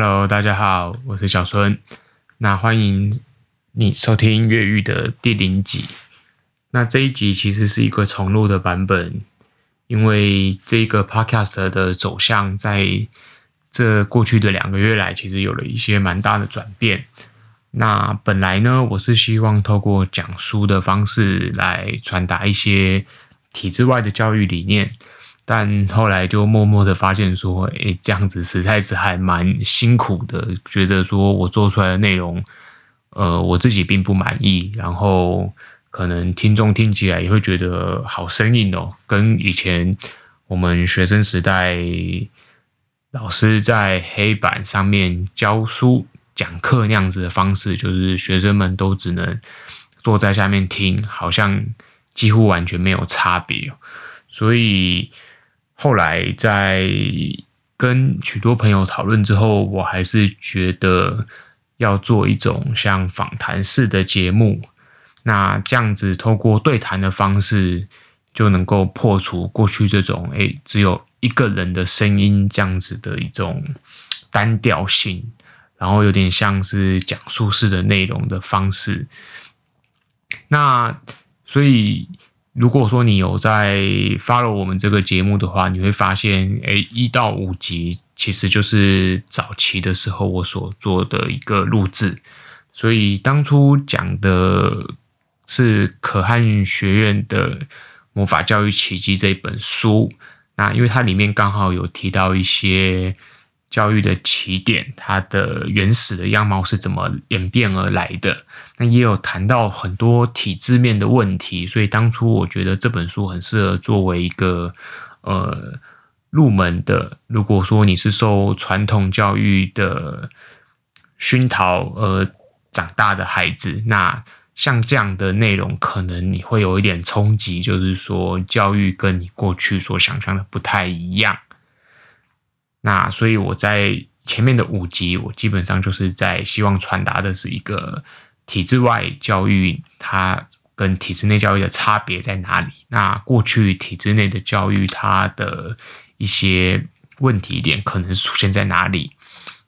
Hello，大家好，我是小孙。那欢迎你收听越狱的第零集。那这一集其实是一个重录的版本，因为这个 Podcast 的走向在这过去的两个月来，其实有了一些蛮大的转变。那本来呢，我是希望透过讲书的方式来传达一些体制外的教育理念。但后来就默默的发现说，诶，这样子实在是还蛮辛苦的。觉得说我做出来的内容，呃，我自己并不满意，然后可能听众听起来也会觉得好生硬哦，跟以前我们学生时代老师在黑板上面教书讲课那样子的方式，就是学生们都只能坐在下面听，好像几乎完全没有差别哦。所以。后来在跟许多朋友讨论之后，我还是觉得要做一种像访谈式的节目。那这样子透过对谈的方式，就能够破除过去这种诶只有一个人的声音这样子的一种单调性，然后有点像是讲述式的内容的方式。那所以。如果说你有在 follow 我们这个节目的话，你会发现，诶，一到五集其实就是早期的时候我所做的一个录制。所以当初讲的是可汗学院的魔法教育奇迹这本书，那因为它里面刚好有提到一些。教育的起点，它的原始的样貌是怎么演变而来的？那也有谈到很多体制面的问题，所以当初我觉得这本书很适合作为一个呃入门的。如果说你是受传统教育的熏陶而长大的孩子，那像这样的内容，可能你会有一点冲击，就是说教育跟你过去所想象的不太一样。那所以我在前面的五集，我基本上就是在希望传达的是一个体制外教育，它跟体制内教育的差别在哪里？那过去体制内的教育，它的一些问题点可能出现在哪里？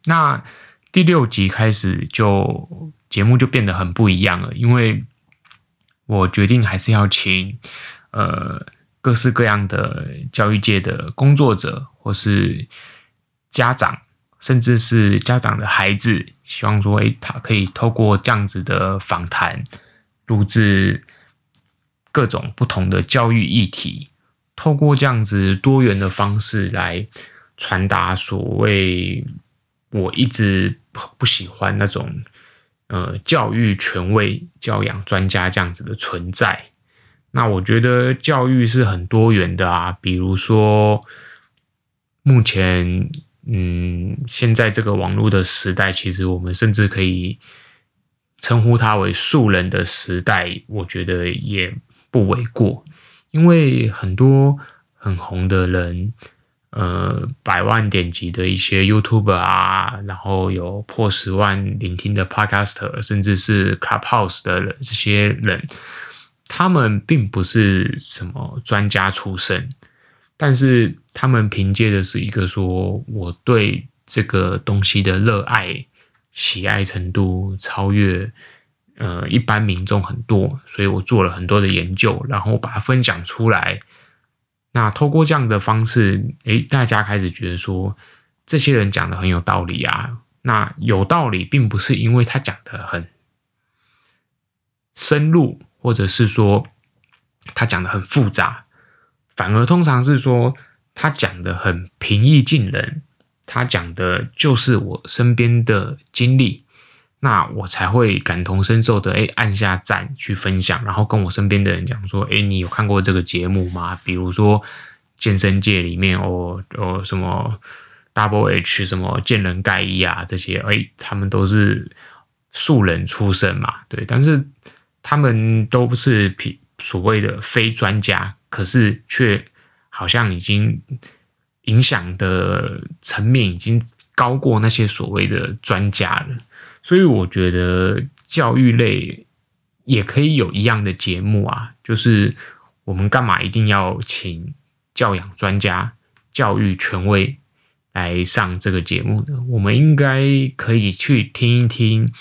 那第六集开始就节目就变得很不一样了，因为我决定还是要请呃各式各样的教育界的工作者或是。家长，甚至是家长的孩子，希望说，诶，他可以透过这样子的访谈，录制各种不同的教育议题，透过这样子多元的方式来传达所谓我一直不喜欢那种，呃，教育权威、教养专家这样子的存在。那我觉得教育是很多元的啊，比如说目前。嗯，现在这个网络的时代，其实我们甚至可以称呼它为素人的时代，我觉得也不为过。因为很多很红的人，呃，百万点击的一些 YouTube 啊，然后有破十万聆听的 Podcaster，甚至是 Clubhouse 的人，这些人，他们并不是什么专家出身。但是他们凭借的是一个说，我对这个东西的热爱、喜爱程度超越呃一般民众很多，所以我做了很多的研究，然后把它分享出来。那透过这样的方式，诶，大家开始觉得说，这些人讲的很有道理啊。那有道理，并不是因为他讲的很深入，或者是说他讲的很复杂。反而通常是说，他讲的很平易近人，他讲的就是我身边的经历，那我才会感同身受的，诶，按下赞去分享，然后跟我身边的人讲说，诶，你有看过这个节目吗？比如说健身界里面哦哦什么 Double H 什么健人盖伊啊这些，诶，他们都是素人出身嘛，对，但是他们都不是平所谓的非专家。可是却好像已经影响的层面已经高过那些所谓的专家了，所以我觉得教育类也可以有一样的节目啊，就是我们干嘛一定要请教养专家、教育权威来上这个节目呢。我们应该可以去听一听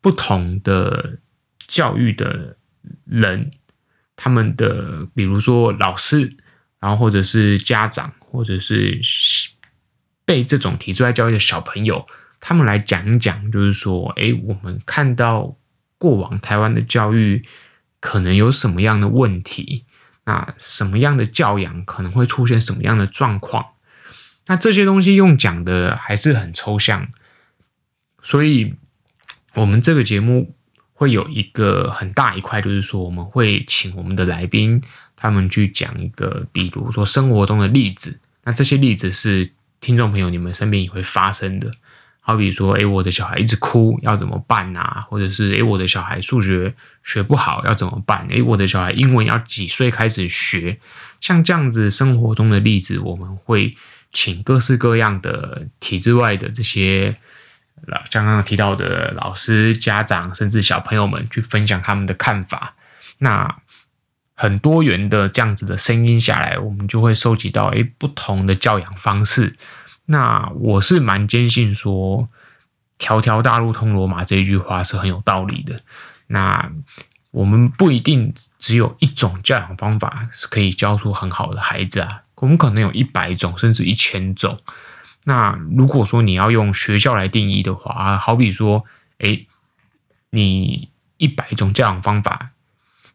不同的教育的人，他们的，比如说老师，然后或者是家长，或者是被这种体制外教育的小朋友，他们来讲一讲，就是说，诶，我们看到过往台湾的教育可能有什么样的问题。那什么样的教养可能会出现什么样的状况？那这些东西用讲的还是很抽象，所以我们这个节目会有一个很大一块，就是说我们会请我们的来宾，他们去讲一个，比如说生活中的例子。那这些例子是听众朋友你们身边也会发生的。好比说，诶，我的小孩一直哭，要怎么办啊？或者是，诶，我的小孩数学学不好，要怎么办？诶，我的小孩英文要几岁开始学？像这样子生活中的例子，我们会请各式各样的体制外的这些，像刚刚提到的老师、家长，甚至小朋友们去分享他们的看法。那很多元的这样子的声音下来，我们就会收集到，诶，不同的教养方式。那我是蛮坚信说“条条大路通罗马”这一句话是很有道理的。那我们不一定只有一种教养方法是可以教出很好的孩子啊，我们可能有一百种甚至一千种。那如果说你要用学校来定义的话，好比说，诶，你一百种教养方法，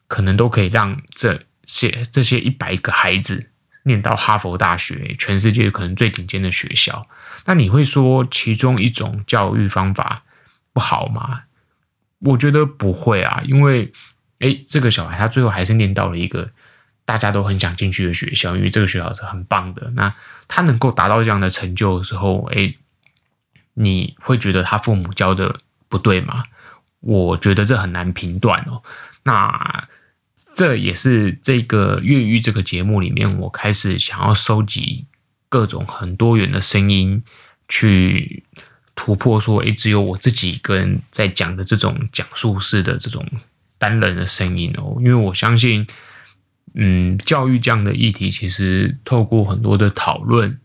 可能都可以让这些这些一百个孩子。念到哈佛大学，全世界可能最顶尖的学校，那你会说其中一种教育方法不好吗？我觉得不会啊，因为诶，这个小孩他最后还是念到了一个大家都很想进去的学校，因为这个学校是很棒的。那他能够达到这样的成就的时候，诶，你会觉得他父母教的不对吗？我觉得这很难评断哦。那。这也是这个越狱这个节目里面，我开始想要收集各种很多元的声音，去突破说，诶，只有我自己一个人在讲的这种讲述式的这种单人的声音哦。因为我相信，嗯，教育这样的议题，其实透过很多的讨论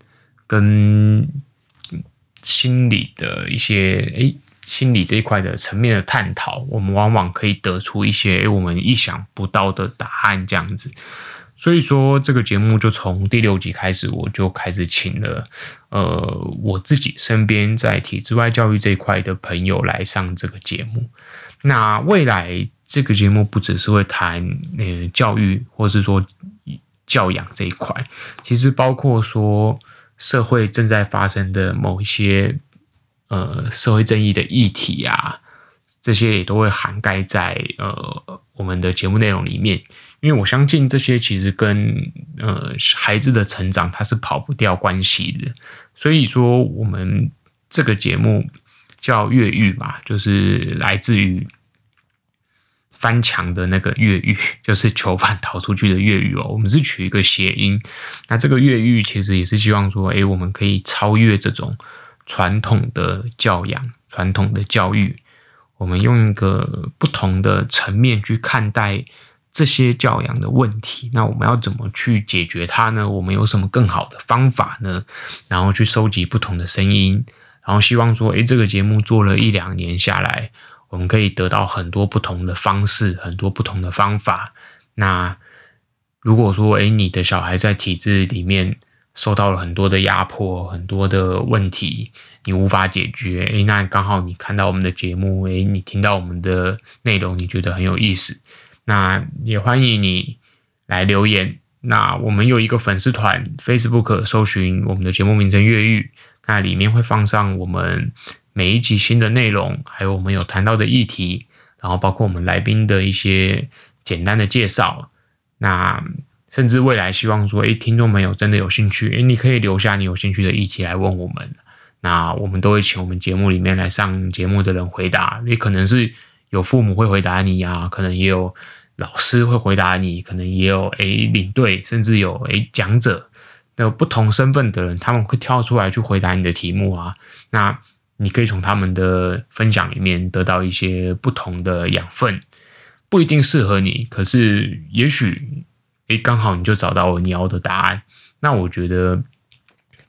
跟心理的一些诶。心理这一块的层面的探讨，我们往往可以得出一些我们意想不到的答案，这样子。所以说，这个节目就从第六集开始，我就开始请了呃我自己身边在体制外教育这一块的朋友来上这个节目。那未来这个节目不只是会谈呃教育，或是说教养这一块，其实包括说社会正在发生的某一些。呃，社会正义的议题啊，这些也都会涵盖在呃我们的节目内容里面，因为我相信这些其实跟呃孩子的成长它是跑不掉关系的，所以说我们这个节目叫越狱嘛，就是来自于翻墙的那个越狱，就是囚犯逃出去的越狱哦，我们是取一个谐音，那这个越狱其实也是希望说，哎，我们可以超越这种。传统的教养，传统的教育，我们用一个不同的层面去看待这些教养的问题。那我们要怎么去解决它呢？我们有什么更好的方法呢？然后去收集不同的声音，然后希望说，诶，这个节目做了一两年下来，我们可以得到很多不同的方式，很多不同的方法。那如果说，诶，你的小孩在体制里面，受到了很多的压迫，很多的问题，你无法解决。诶，那刚好你看到我们的节目，诶，你听到我们的内容，你觉得很有意思，那也欢迎你来留言。那我们有一个粉丝团，Facebook 搜寻我们的节目名称“越狱”，那里面会放上我们每一集新的内容，还有我们有谈到的议题，然后包括我们来宾的一些简单的介绍。那甚至未来希望说，诶，听众朋友真的有兴趣，诶，你可以留下你有兴趣的议题来问我们，那我们都会请我们节目里面来上节目的人回答。也可能是有父母会回答你啊，可能也有老师会回答你，可能也有诶领队，甚至有诶讲者，有不同身份的人，他们会跳出来去回答你的题目啊。那你可以从他们的分享里面得到一些不同的养分，不一定适合你，可是也许。诶，刚好你就找到了你要的答案。那我觉得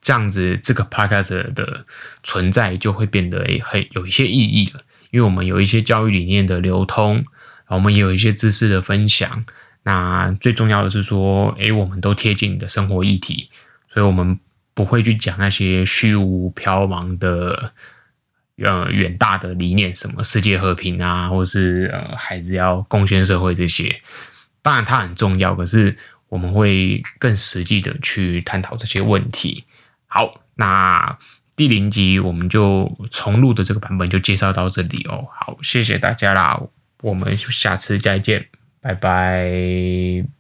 这样子这个 podcast 的存在就会变得诶很有一些意义了，因为我们有一些教育理念的流通，我们也有一些知识的分享。那最重要的是说，诶，我们都贴近你的生活议题，所以我们不会去讲那些虚无缥缈的。呃，远大的理念，什么世界和平啊，或是呃，孩子要贡献社会这些，当然它很重要，可是我们会更实际的去探讨这些问题。好，那第零集我们就重录的这个版本就介绍到这里哦。好，谢谢大家啦，我们下次再见，拜拜。